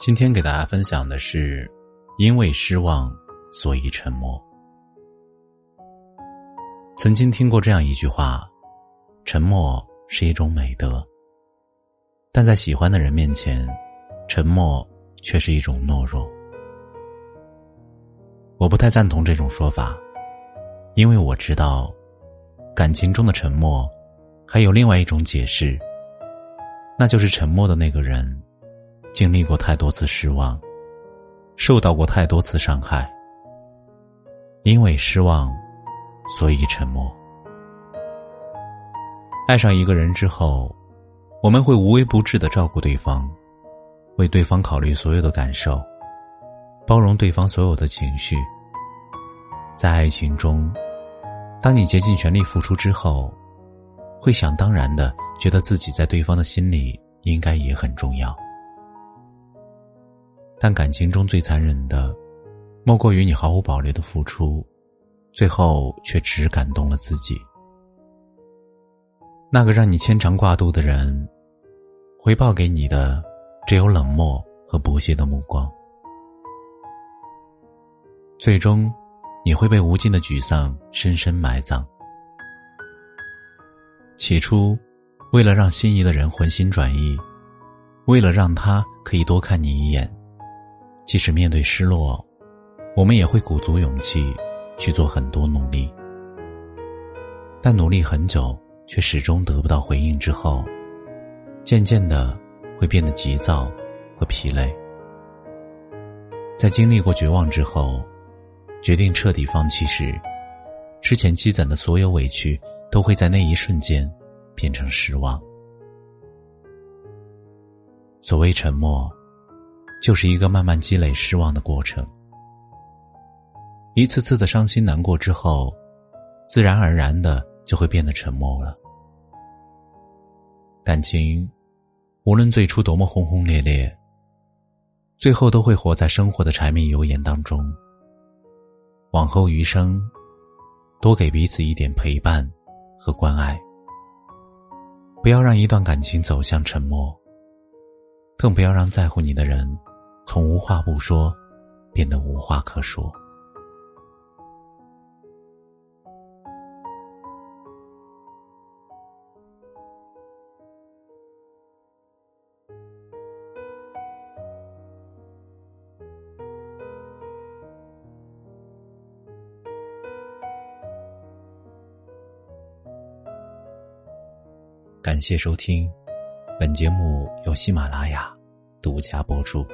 今天给大家分享的是，因为失望，所以沉默。曾经听过这样一句话：沉默是一种美德，但在喜欢的人面前，沉默却是一种懦弱。我不太赞同这种说法，因为我知道，感情中的沉默，还有另外一种解释，那就是沉默的那个人。经历过太多次失望，受到过太多次伤害，因为失望，所以沉默。爱上一个人之后，我们会无微不至的照顾对方，为对方考虑所有的感受，包容对方所有的情绪。在爱情中，当你竭尽全力付出之后，会想当然的觉得自己在对方的心里应该也很重要。但感情中最残忍的，莫过于你毫无保留的付出，最后却只感动了自己。那个让你牵肠挂肚的人，回报给你的只有冷漠和不屑的目光。最终，你会被无尽的沮丧深深埋葬。起初，为了让心仪的人回心转意，为了让他可以多看你一眼。即使面对失落，我们也会鼓足勇气去做很多努力。但努力很久却始终得不到回应之后，渐渐的会变得急躁和疲累。在经历过绝望之后，决定彻底放弃时，之前积攒的所有委屈都会在那一瞬间变成失望。所谓沉默。就是一个慢慢积累失望的过程，一次次的伤心难过之后，自然而然的就会变得沉默了。感情，无论最初多么轰轰烈烈，最后都会活在生活的柴米油盐当中。往后余生，多给彼此一点陪伴和关爱，不要让一段感情走向沉默，更不要让在乎你的人。从无话不说，变得无话可说。感谢收听，本节目由喜马拉雅独家播出。